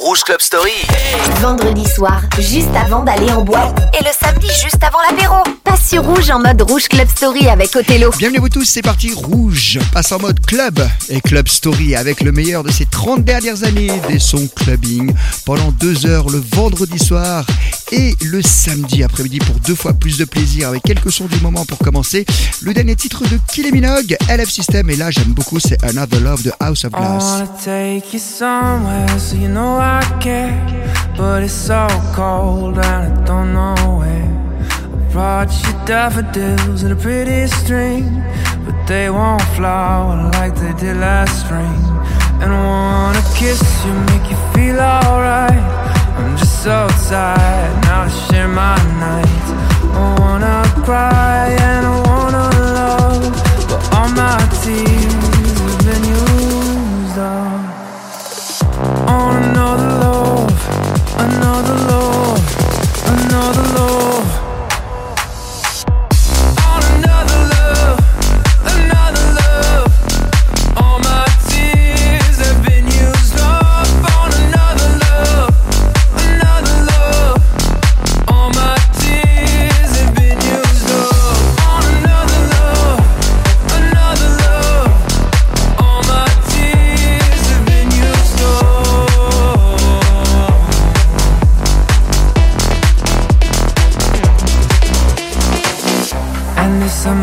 Rouge Club Story. Vendredi soir, juste avant d'aller en boîte. Et le samedi, juste avant l'apéro. Passe sur Rouge en mode Rouge Club Story avec Othello. Bienvenue à vous tous, c'est parti Rouge. Passe en mode club et Club Story avec le meilleur de ces 30 dernières années des sons clubbing pendant deux heures le vendredi soir et le samedi après-midi pour deux fois plus de plaisir avec quelques sons du moment pour commencer. Le dernier titre de Kylie Minogue, LF System et là j'aime beaucoup c'est Another Love de House of Glass. so you know I care. But it's so cold and I don't know where. I brought you daffodils and a pretty string, but they won't flower like they did last spring. And I wanna kiss you, make you feel alright. I'm just so tired now to share my nights. I wanna cry and I wanna love, but all my tears have been used up on another love, another love, another love.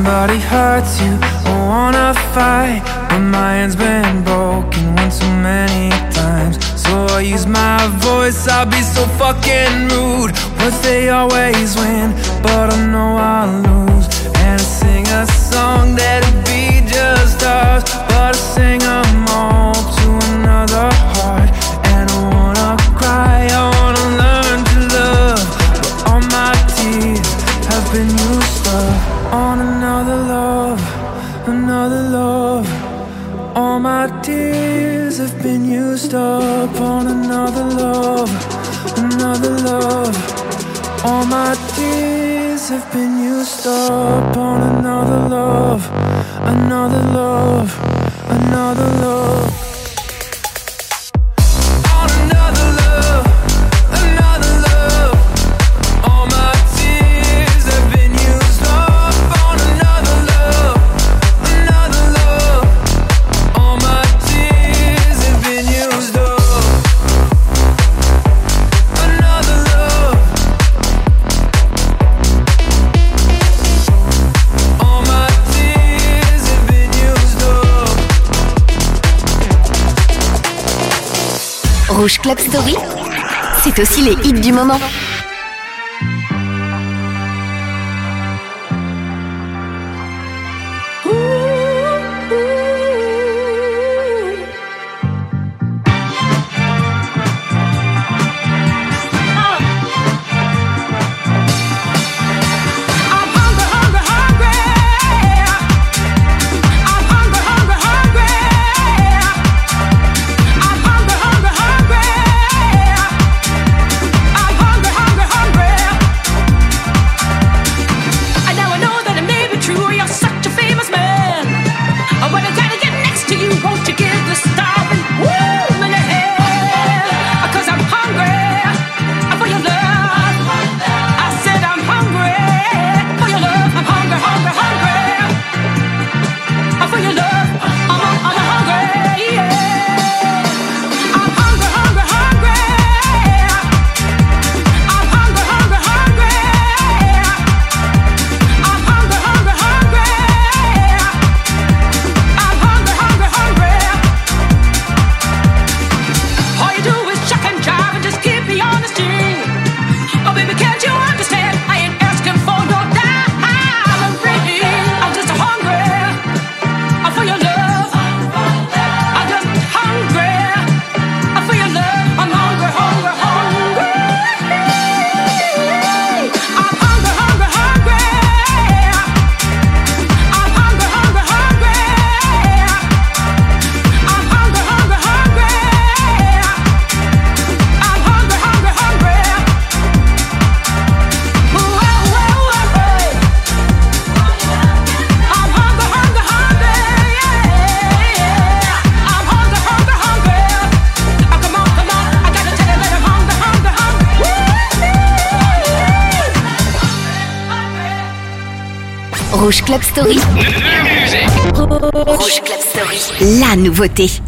Somebody hurts you I wanna fight. But my hand's been broken one too many times. So I use my voice, I'll be so fucking rude. But they always win, but I know I'll lose. And I sing aussi les hits du moment. Story. Rouge Club Story. La nouveauté.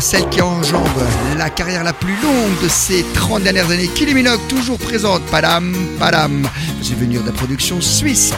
Celle qui enjambe la carrière la plus longue de ces 30 dernières années. Kylie toujours présente. Padam, padam. Vous venir de la production suisse.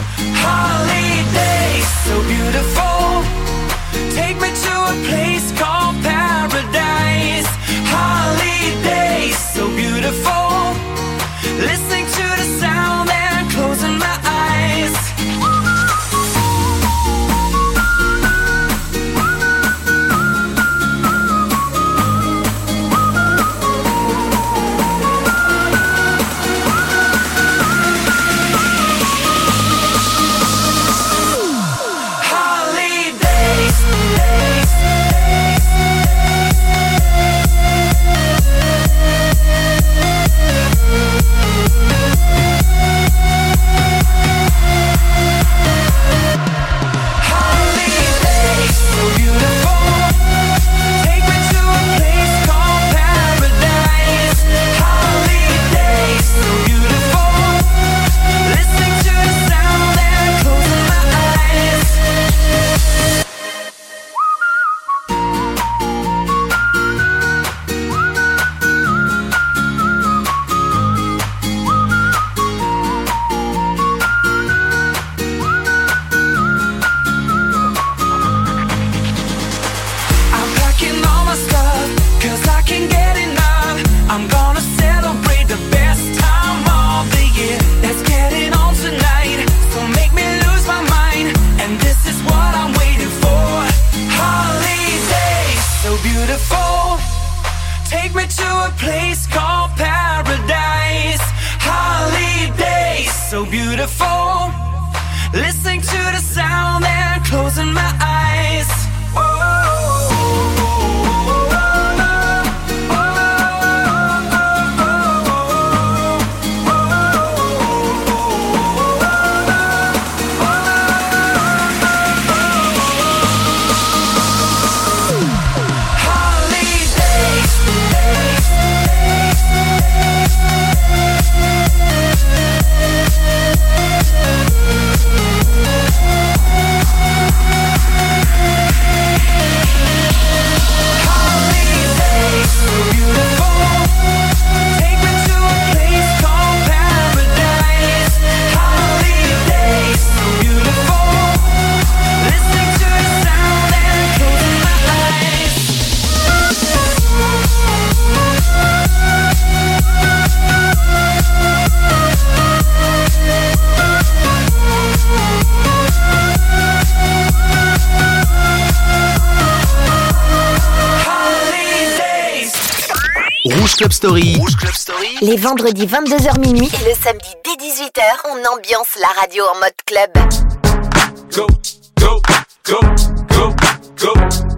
Club Story. Rouge Club Story. Les vendredis 22h minuit et le samedi dès 18h, on ambiance la radio en mode club. Go, go, go, go, go,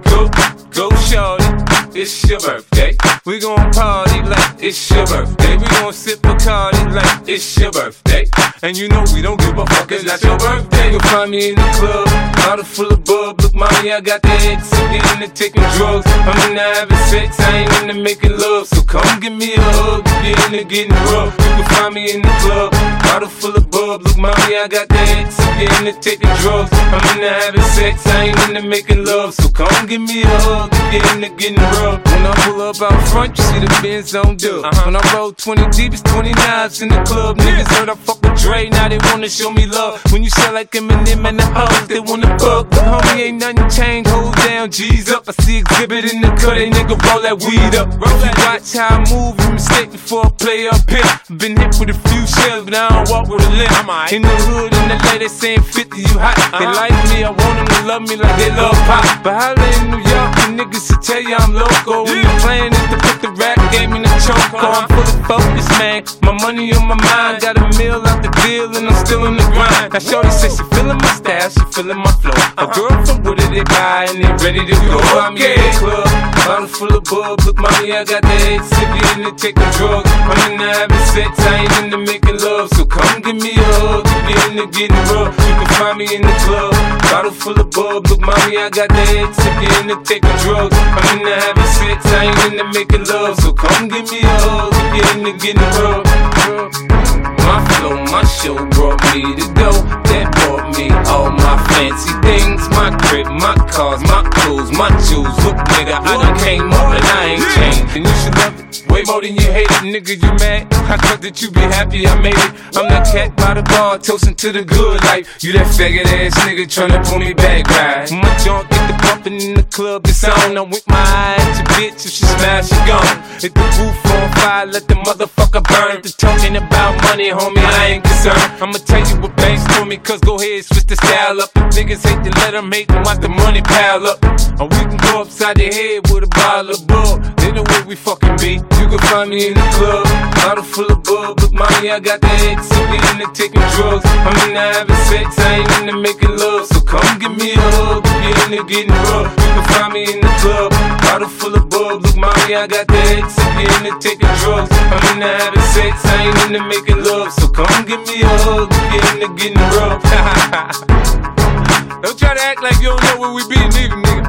go, go, shorty. It's your birthday. We gon' party like it's your birthday. We gon' sip a party like it's your birthday. And you know we don't give a fuck, it's not your birthday. You'll find me in the club, bottle full of bub. Look, mommy, I got the X, get into taking drugs. I'm into having sex, I ain't into making love. So come give me a hug, get into getting rough. You can find me in the club, bottle full of bub. Look, mommy, I got the X, get into taking drugs. I'm into having sex, I ain't into making love. So come give me a hug, get into getting rough. When I pull up out front, you see the Benz on dub. Uh-huh. When I roll 20 deep, it's 29s in the club. Niggas heard I fuck with Dre, now they wanna show me love. When you sell like Eminem and the hoes, they wanna fuck. But homie, ain't nothing changed, hold down, G's up. I see exhibit in the cut, they nigga roll that weed up. Roll that watch how I move, mistake before I play up here. Been hit with a few shells, but I don't walk with a limp. In the hood, in the lady saying 50, you hot. They uh-huh. like me, I want them to love me like they love pop. But holla in New York, the niggas will tell you I'm local. When the plan is to put the rap game in the choke. Oh, I'm full of focus, man. My money on my mind, got a meal out the deal, and I'm still in the grind. Now, Shorty says she feeling my style, she feeling my flow. A uh-huh. girl from Wooded, they buy, and they ready to go. I'm in the club, bottle full of bub. Look, mommy, I got the head sippy in the taking drugs. I'm in the having sex, I ain't into making love. So come give me a hug, get in the getting rough. You can find me in the club, bottle full of bub. Look, mommy, I got the head sippy in the taking drugs. I'm in the having sex, I ain't into making love. So come give me a hug, get in the getting rough. My flow, my show brought me to go. That brought me all my fancy things. My crib, my cars, my clothes, my jewels. Look, nigga, I done came up and I ain't changed. And you should love it. Way more than you hate it, nigga, you mad? I thought that you be happy I made it. I'm that cat by the bar, toasting to the good life. You that faggot ass nigga tryna pull me back, right? My junk get the bumping in the club, it's on. I'm with my eyes, your bitch, if she smash, she gone. Hit the roof on fire, let the motherfucker burn. The talking about money, homie, I ain't concerned. I'ma tell you what banks told me, cause go ahead, switch the style up. If niggas hate to let them hate them, watch the money pile up. Or we can go upside the head with a bottle of bug. Then know where we fucking be. You can find me in the club, bottle full of bub. Look, mommy, I got the X, so we into taking drugs. I'm into having sex, I ain't into making love. So come give me a hug, if you're into getting rough. You can find me in the club, bottle full of bub. Look, mommy, I got the X, so we into taking drugs. I'm into having sex, I ain't into making love. So come give me a hug, you're into getting rough. don't try to act like you don't know where we be, nigga, nigga.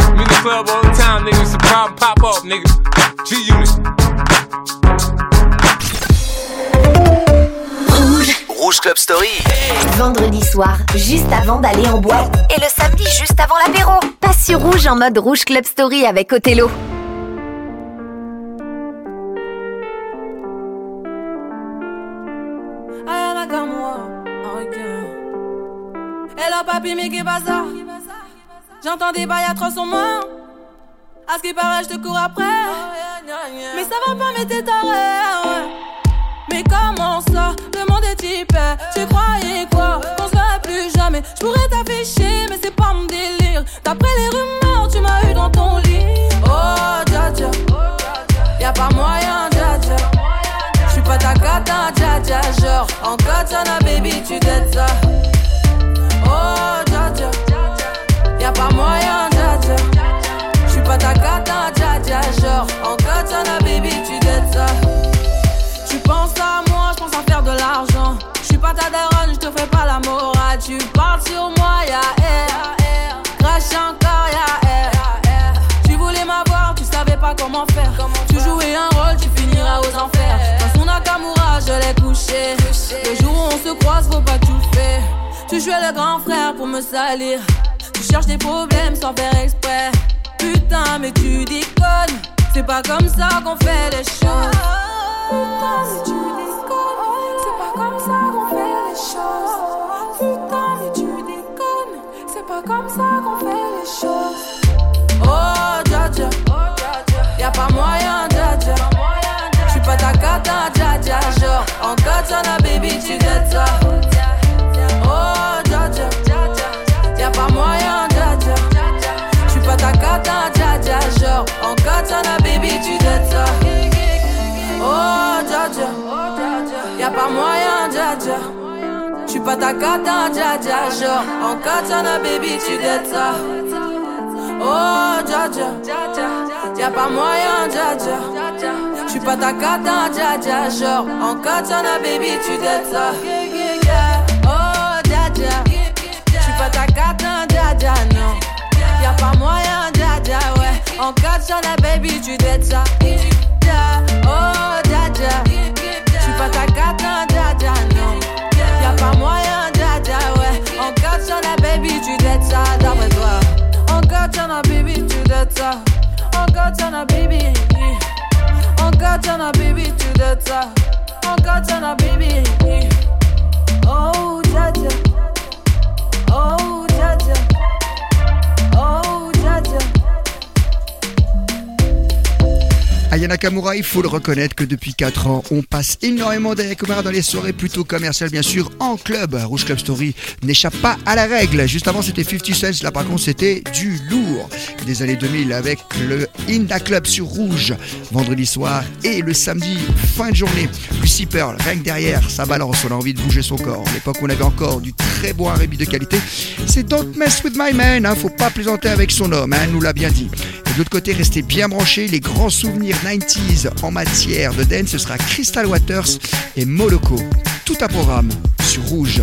I'm in the club all the time, nigga. It's a problem, pop off, nigga. G Unit. Rouge Club Story. Vendredi soir, juste avant d'aller en boîte. Et le samedi, juste avant l'apéro. Passe sur rouge en mode rouge club story avec Othello. Aya Nakamura, ok. Hello papi, mais pas ça? J'entends des bails atroces en moi. À ce qui paraît, je te cours après. Mais ça va pas, mais t'es taré. Mais comment ça? Le monde est. Tu croyais quoi? Qu'on se plus jamais. Je pourrais t'afficher, mais c'est pas mon délire. D'après les rumeurs, tu m'as eu dans ton lit. Oh, dja dja. Y'a pas moyen, ta cata, dja dja. Genre, en katana, baby, tu t'aides ça. Oh, dja dja. Y'a pas moyen, dja dja. J'suis pas ta cata, dja dja. Genre, en katana, baby, tu t'aides ça. Tu penses à moi, je pense à faire de l'argent. Je suis pas ta daronne, je te fais pas la morale. Tu parles sur moi, Jouais le grand frère pour me salir. Tu cherches des problèmes sans faire exprès. Putain, mais tu déconnes. C'est pas comme ça qu'on fait les choses. Putain, mais tu déconnes. C'est pas comme ça qu'on fait les choses. Putain, mais tu déconnes. C'est pas comme ça qu'on fait les choses. Oh, dja dja. Y'a pas moyen, dja dja. J'suis pas ta cata, dja dja. Genre, en katana, baby, tu t'aides ça. matin, dja dja, genre. Baby, tu dettes ça. Oh, dja dja. Y'a pas moyen, dja dja. Tu pas ta kata, hein, dja dja, genre. En katana, baby, tu dettes ça. Oh, dja dja. Y'a pas moyen, dja dja. Tu pas ta kata, hein, dja dja, genre. En katana, baby, tu dettes ça. Oh, dja Tu pas ta kata, hein, dja Y'a pas moyen, dada, ouais. Encore sur la baby, oh, tu dettes ça. Da, oh dada. Tu pas ta carte, non, dada, non. Y'a pas moyen, dada, ouais. Encore sur la baby, tu dettes ça, d'après toi. Encore sur la baby, tu dettes ça. Encore sur la baby. Encore sur la baby, tu dettes ça. Encore sur la baby. Oh, dada. Oh, dada. Aya Nakamura, il faut le reconnaître que depuis 4 ans, on passe énormément d'Ayakumara dans les soirées plutôt commerciales, bien sûr, en club. Rouge Club Story n'échappe pas à la règle. Juste avant, c'était 50 Cents. Là, par contre, c'était du lourd. Des années 2000 avec le Inda Club sur Rouge, vendredi soir et le samedi, fin de journée. Lucy Pearl, rien que derrière, ça balance. On a envie de bouger son corps. À l'époque, on avait encore du très bon R&B de qualité. C'est Don't Mess With My Man. Hein, faut pas plaisanter avec son homme. Hein, nous l'a bien dit. De l'autre côté, restez bien branchés. Les grands souvenirs 90s en matière de dance, ce sera Crystal Waters et Moloko. Tout un programme sur Rouge.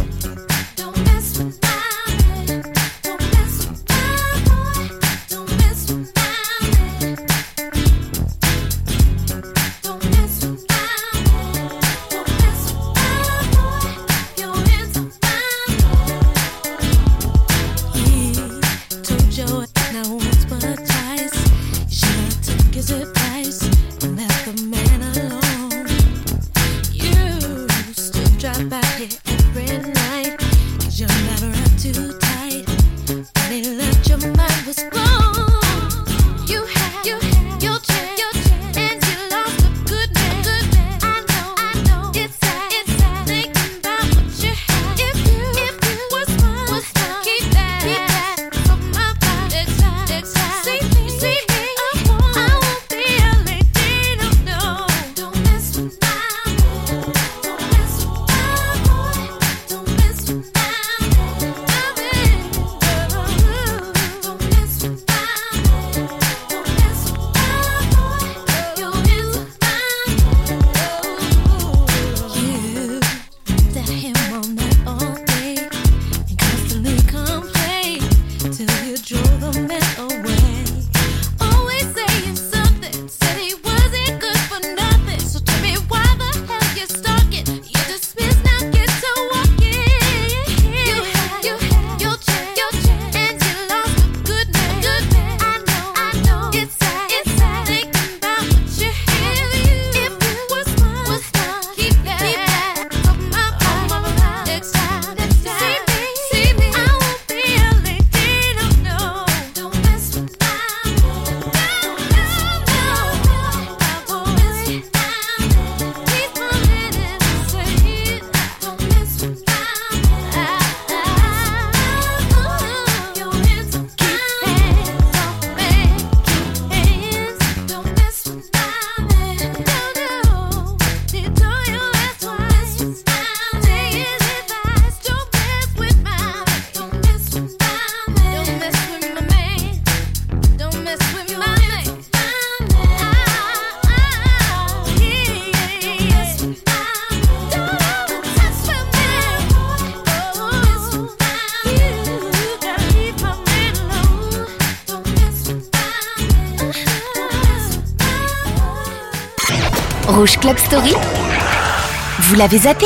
L'avez zappé.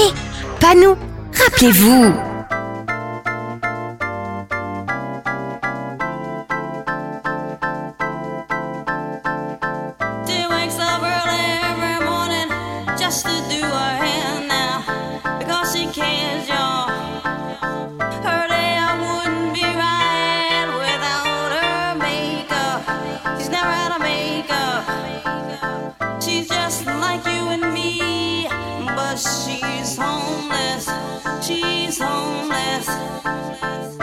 Pas nous. Rappelez-vous always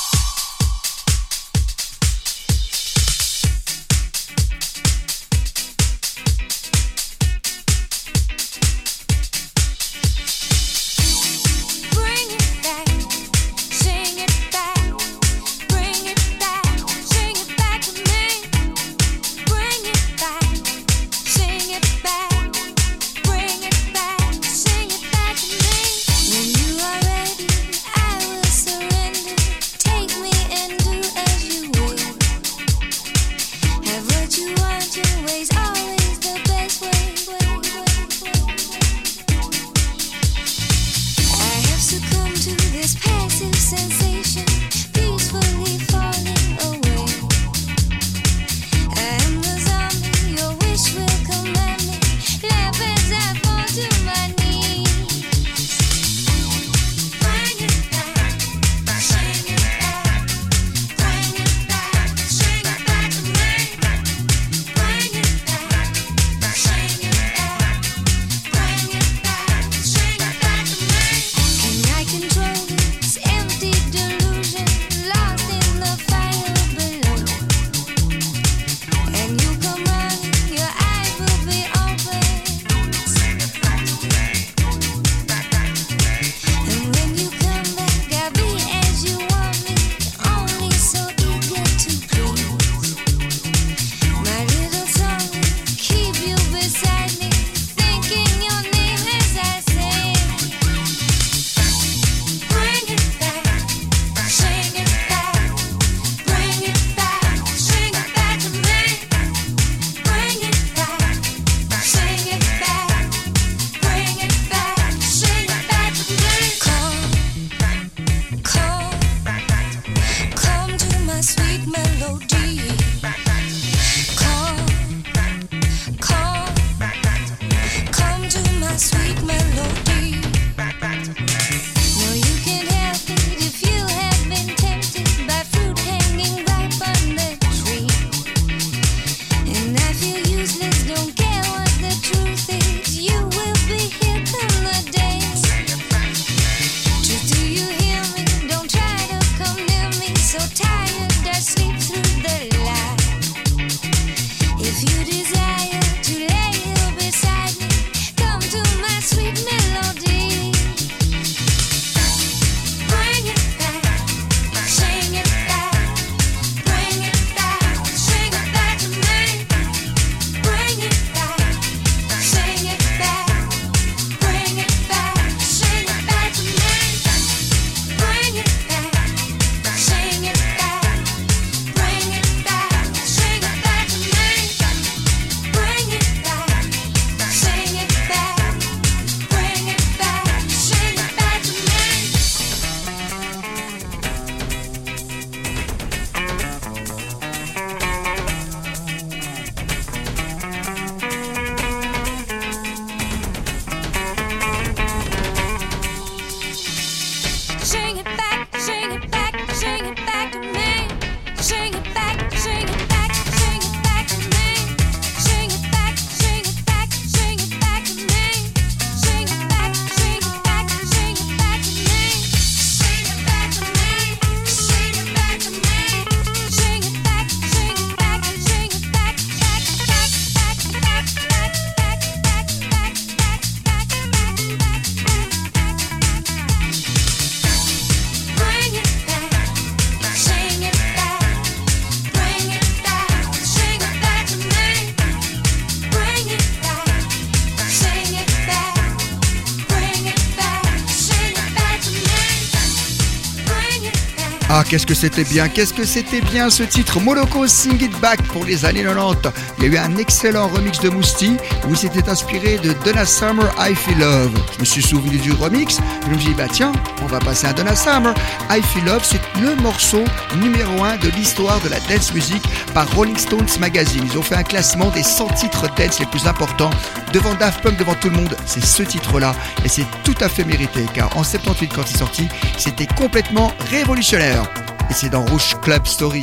Qu'est-ce que c'était bien, qu'est-ce que c'était bien ce titre Moloko Sing It Back pour les années 90. Il y a eu un excellent remix de Mousti où il s'était inspiré de Donna Summer I Feel Love. Je me suis souvenu du remix, je me suis dit bah tiens, on va passer à Donna Summer. I Feel Love, c'est le morceau numéro 1 de l'histoire de la dance music par Rolling Stones Magazine. Ils ont fait un classement des 100 titres dance les plus importants devant Daft Punk, devant tout le monde. C'est ce titre-là et c'est tout à fait mérité car en 78 quand il est sorti, c'était complètement révolutionnaire et c'est dans Rouge Club Story.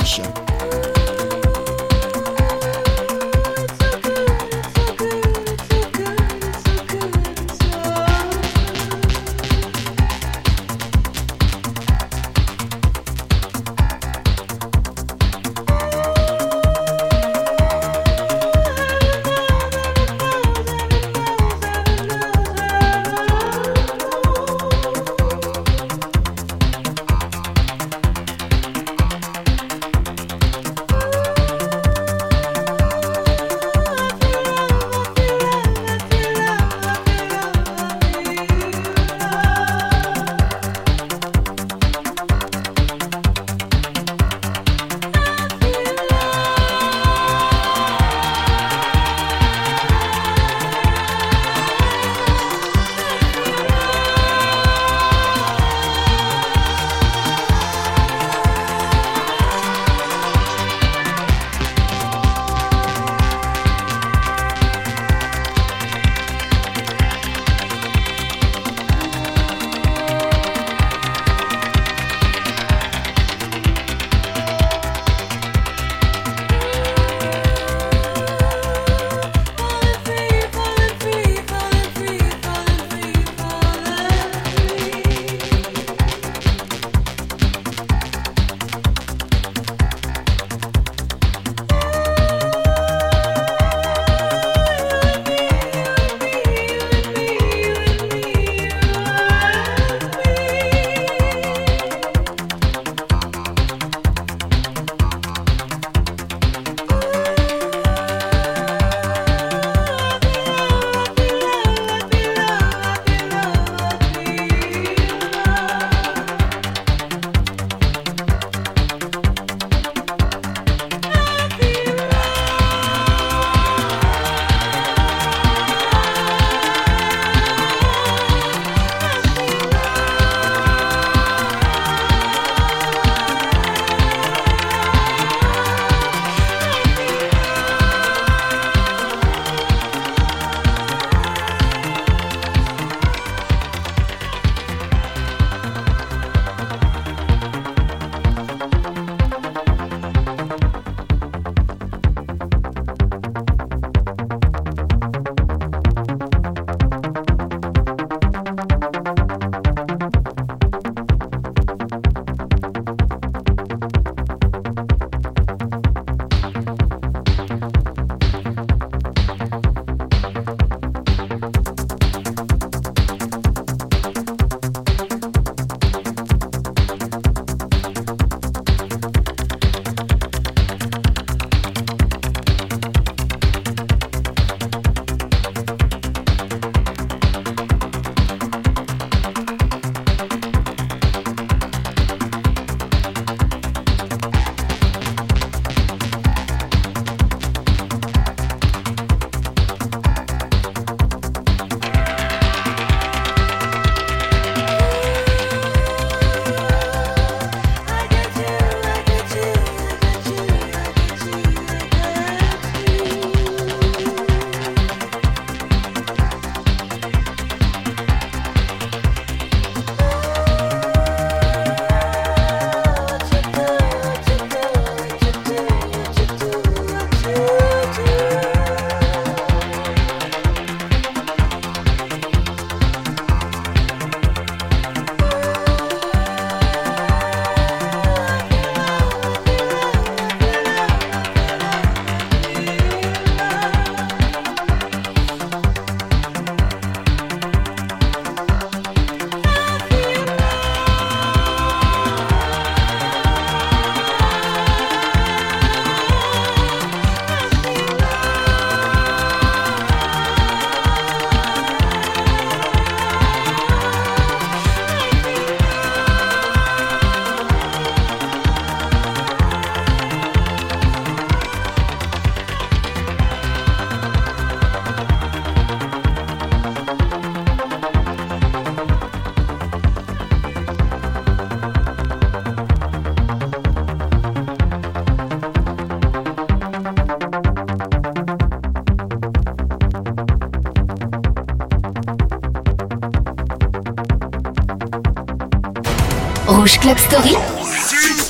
Rouge Club Story.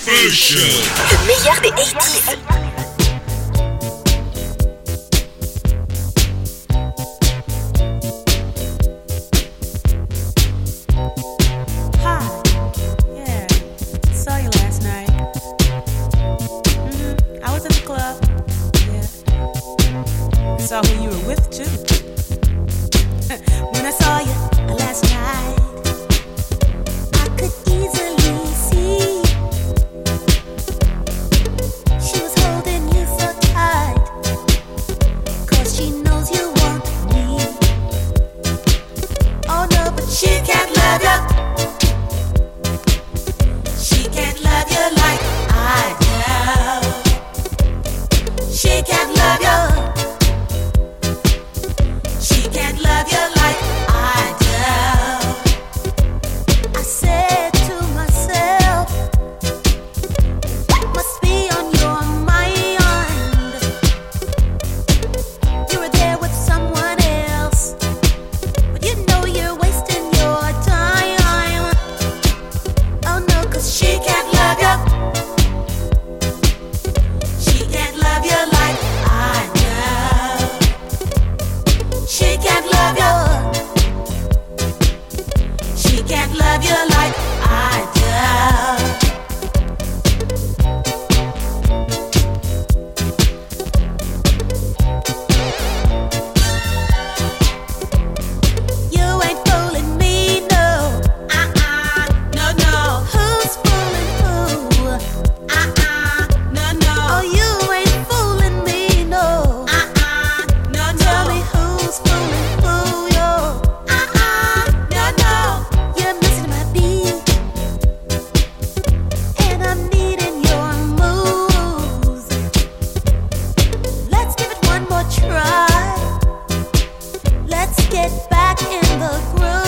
Le meilleur des Let's get back in the groove.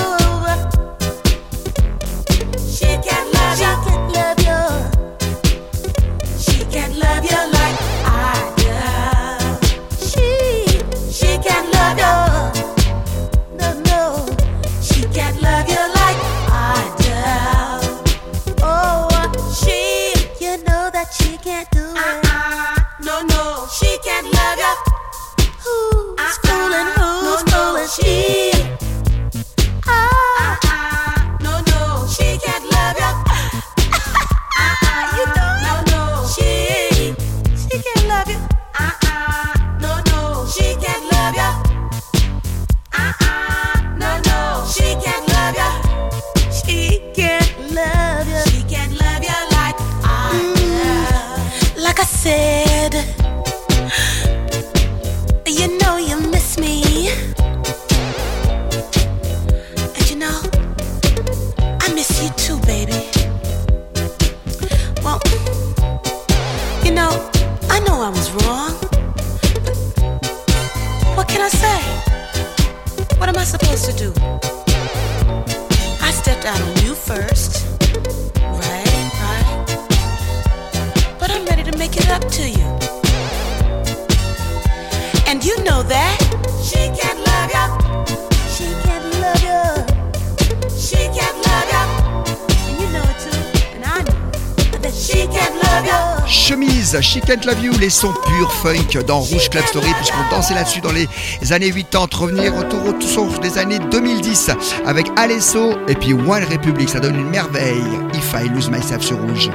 son pur funk dans Rouge Club Story, puisqu'on dansait là-dessus dans les années 80, revenir autour au des années 2010 avec Alesso et puis One Republic. Ça donne une merveille. If I Lose Myself sur Rouge.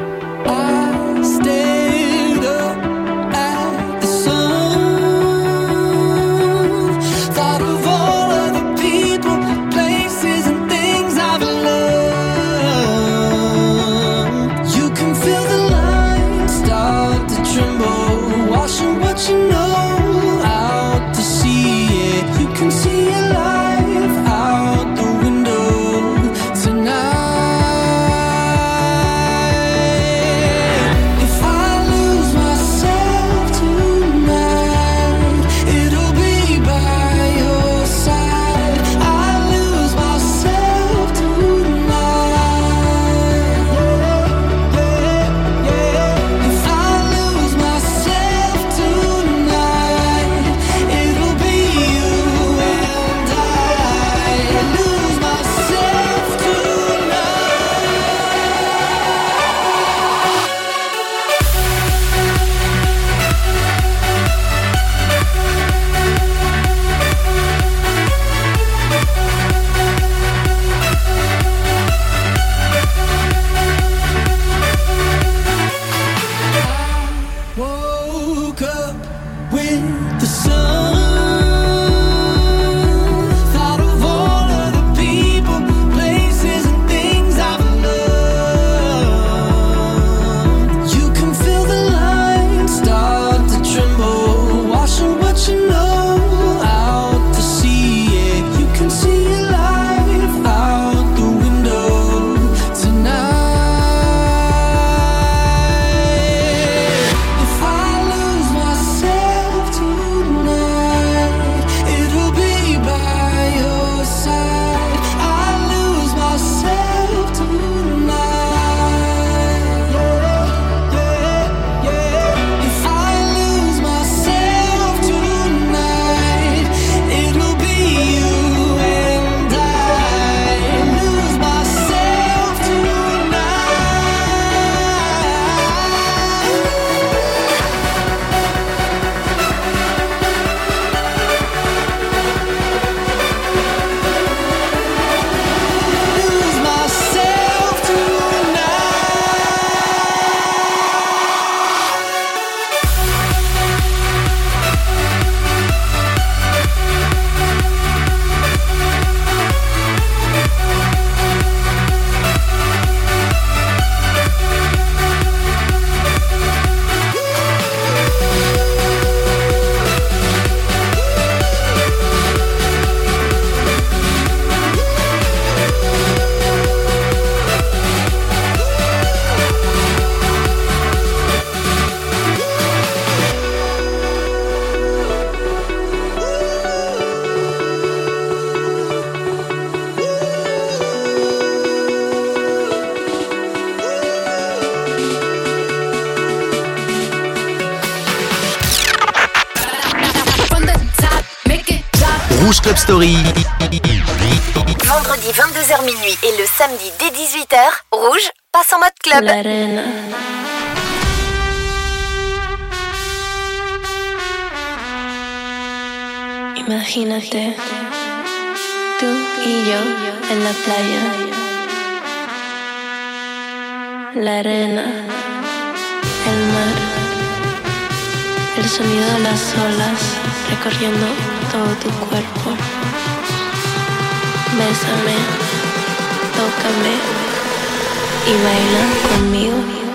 Story. Vendredi 22h minuit et le samedi dès 18h, Rouge passe en mode club. Imagínate, tú y yo en la playa. La arena, el mar, el sonido de las olas recorriendo todo tu cuerpo. Bésame, tócame y baila conmigo.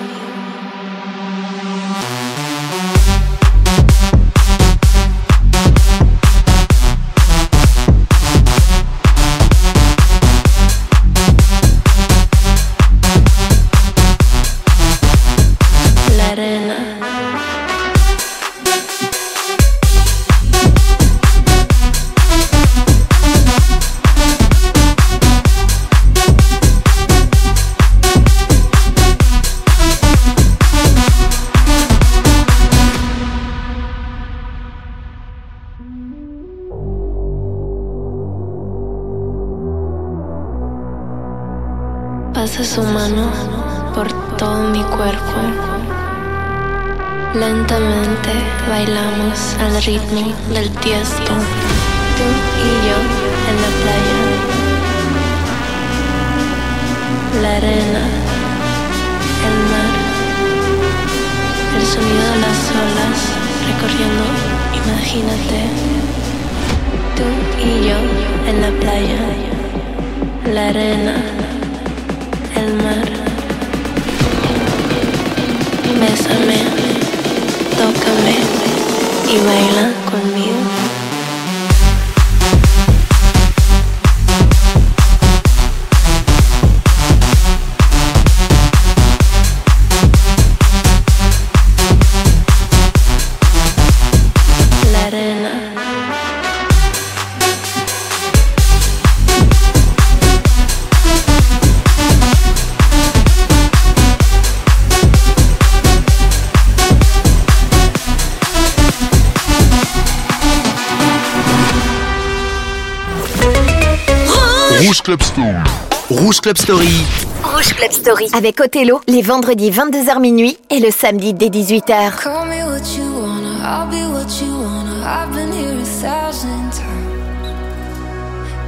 Rouge Club Story. Rouge Club Story. Rouge Club Story avec Othello les vendredis 22h minuit et le samedi dès 18h. Call me what you wanna, I'll be what you wanna. I've been here a thousand times.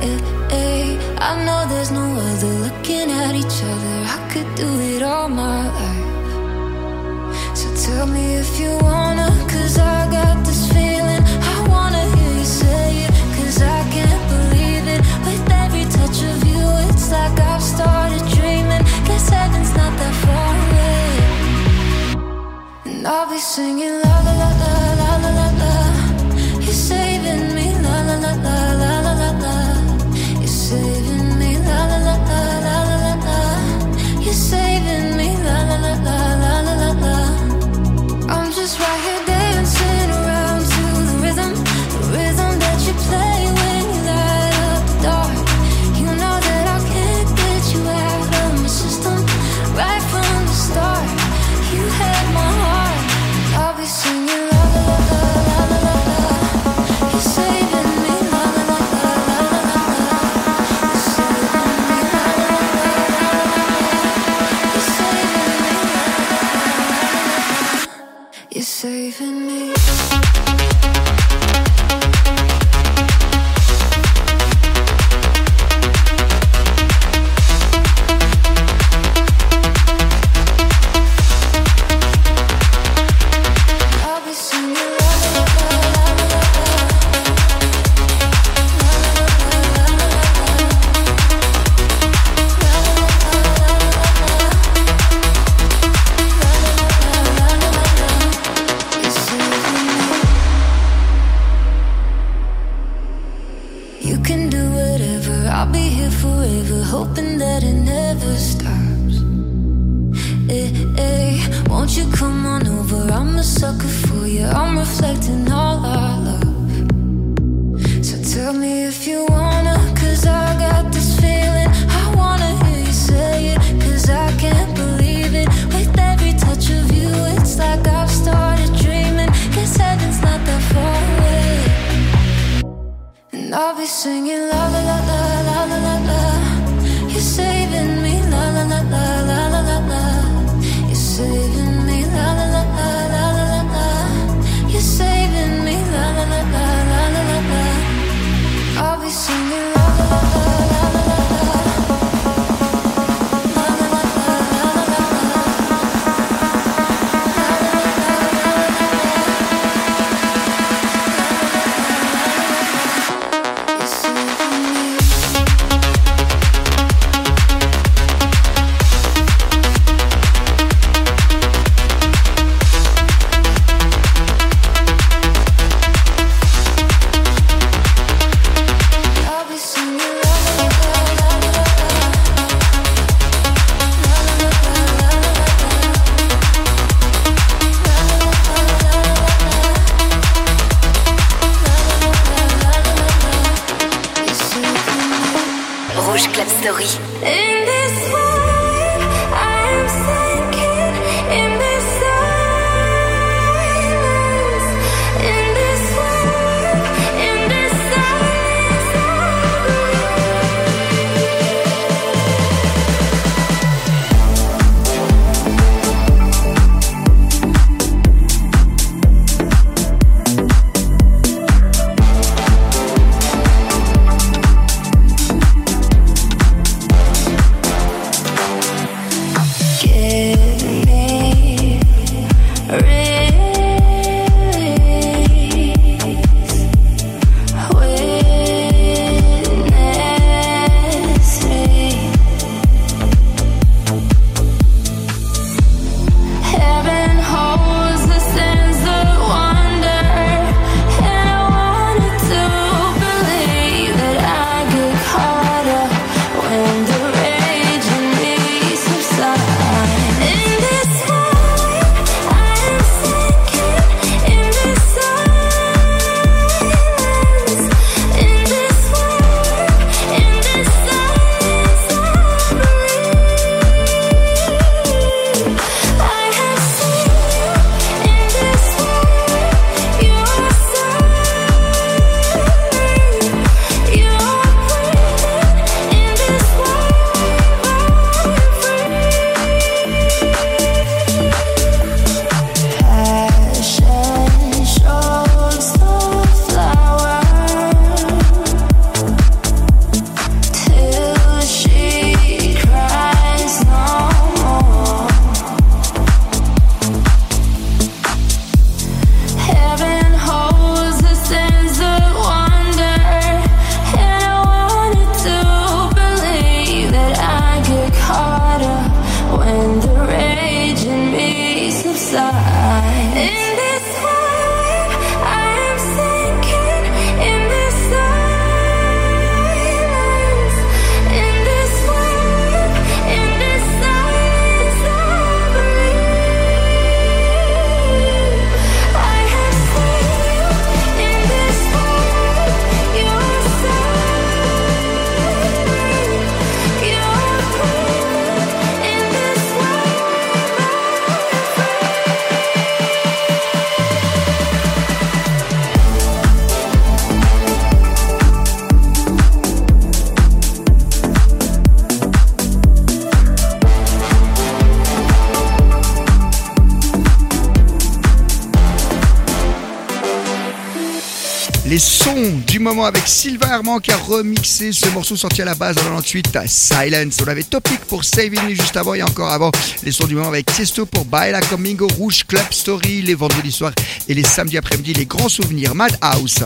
Eh, I know there's no other looking at each other. I could do it all my life. So tell me if you wanna, cause I got this like I've started dreaming. Guess heaven's not that far away. And I'll be singing la la la la la la. You're saving me la la la la la la la la. You're saving saving Rouge Club Story. In this world. avec Sylvain Herman qui a remixé ce morceau sorti à la base en 98 à Silence. On avait Topic pour Saving Me juste avant et encore avant les sons du moment avec Tiesto pour Baila Comingo, Rouge Club Story les vendredis soirs et les samedis après-midi les grands souvenirs Madhouse.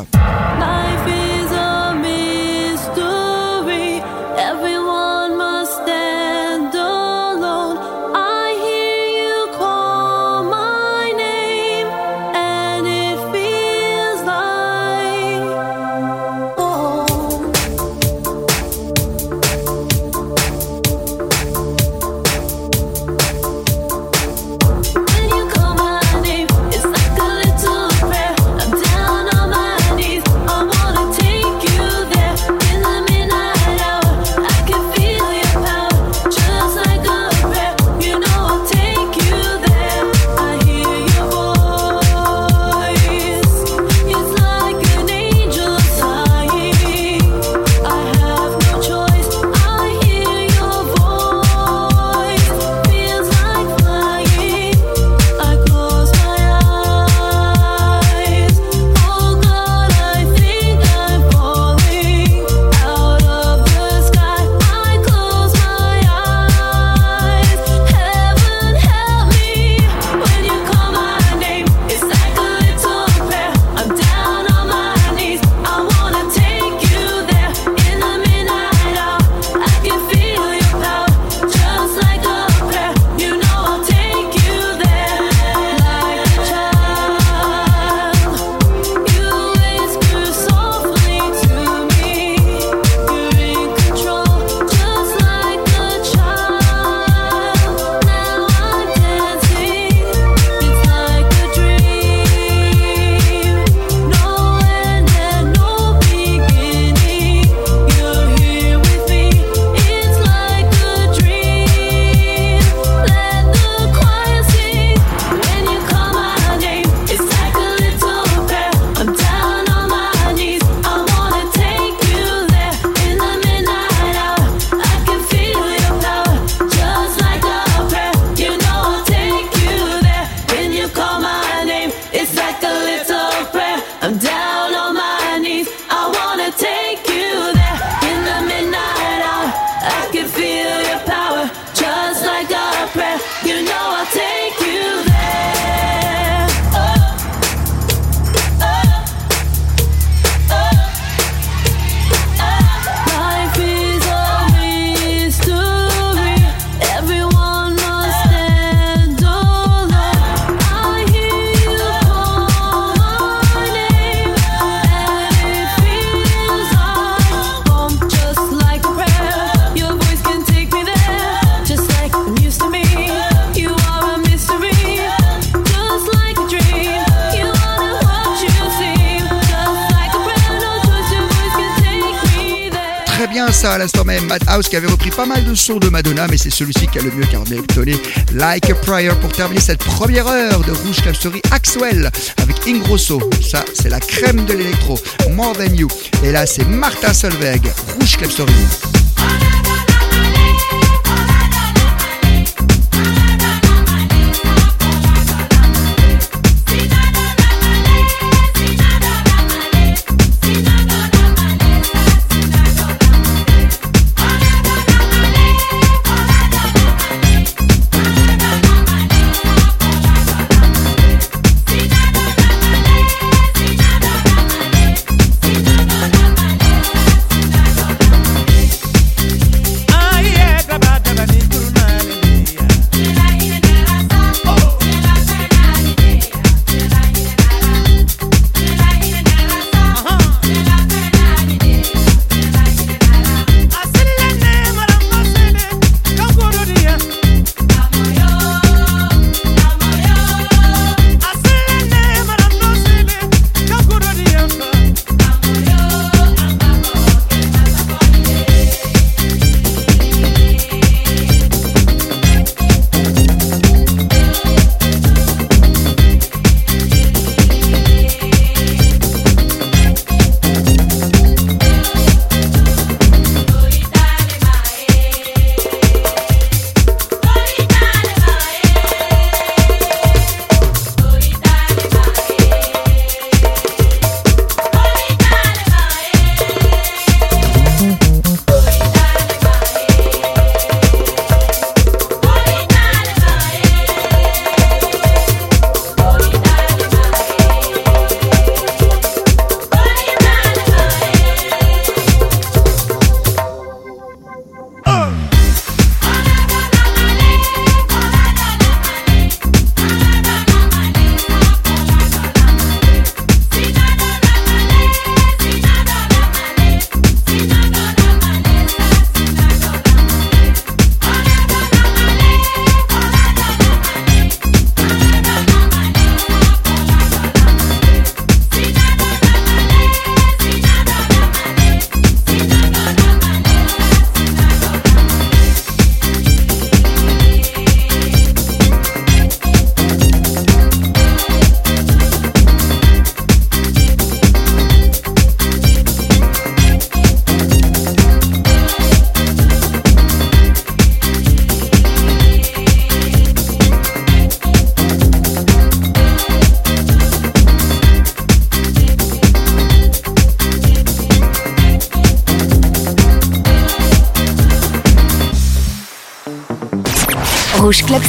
L'instant même. Madhouse qui avait repris pas mal de sons de Madonna, mais c'est celui-ci qui a le mieux cartonné. Like a Prayer pour terminer cette première heure de Rouge Club Story Axwell avec Ingrosso. Ça, c'est la crème de l'électro. More Than You. Et là, c'est Martin Solveig. Rouge Club Story.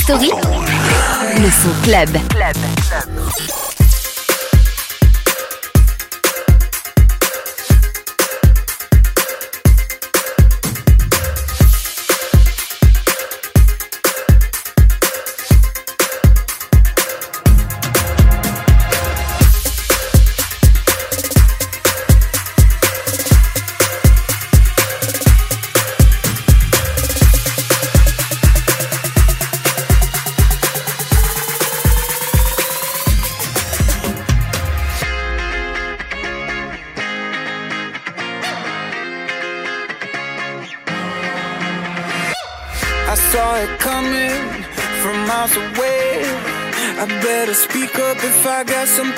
Story. Le son club. I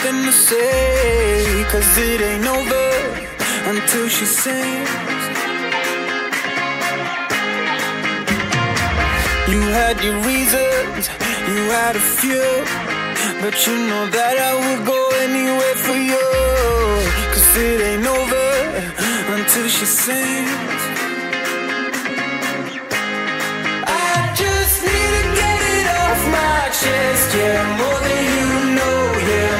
got something to say. Cause it ain't over until she sings. You had your reasons, you had a few. But you know that I would go anywhere for you. Cause it ain't over until she sings. I just need to get it off my chest. Yeah, more than you know. Yeah,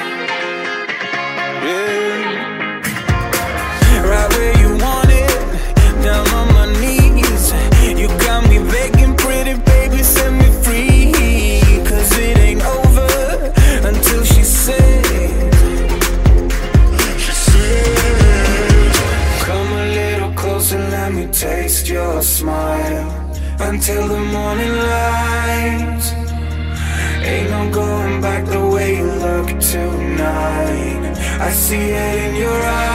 I see it in your eyes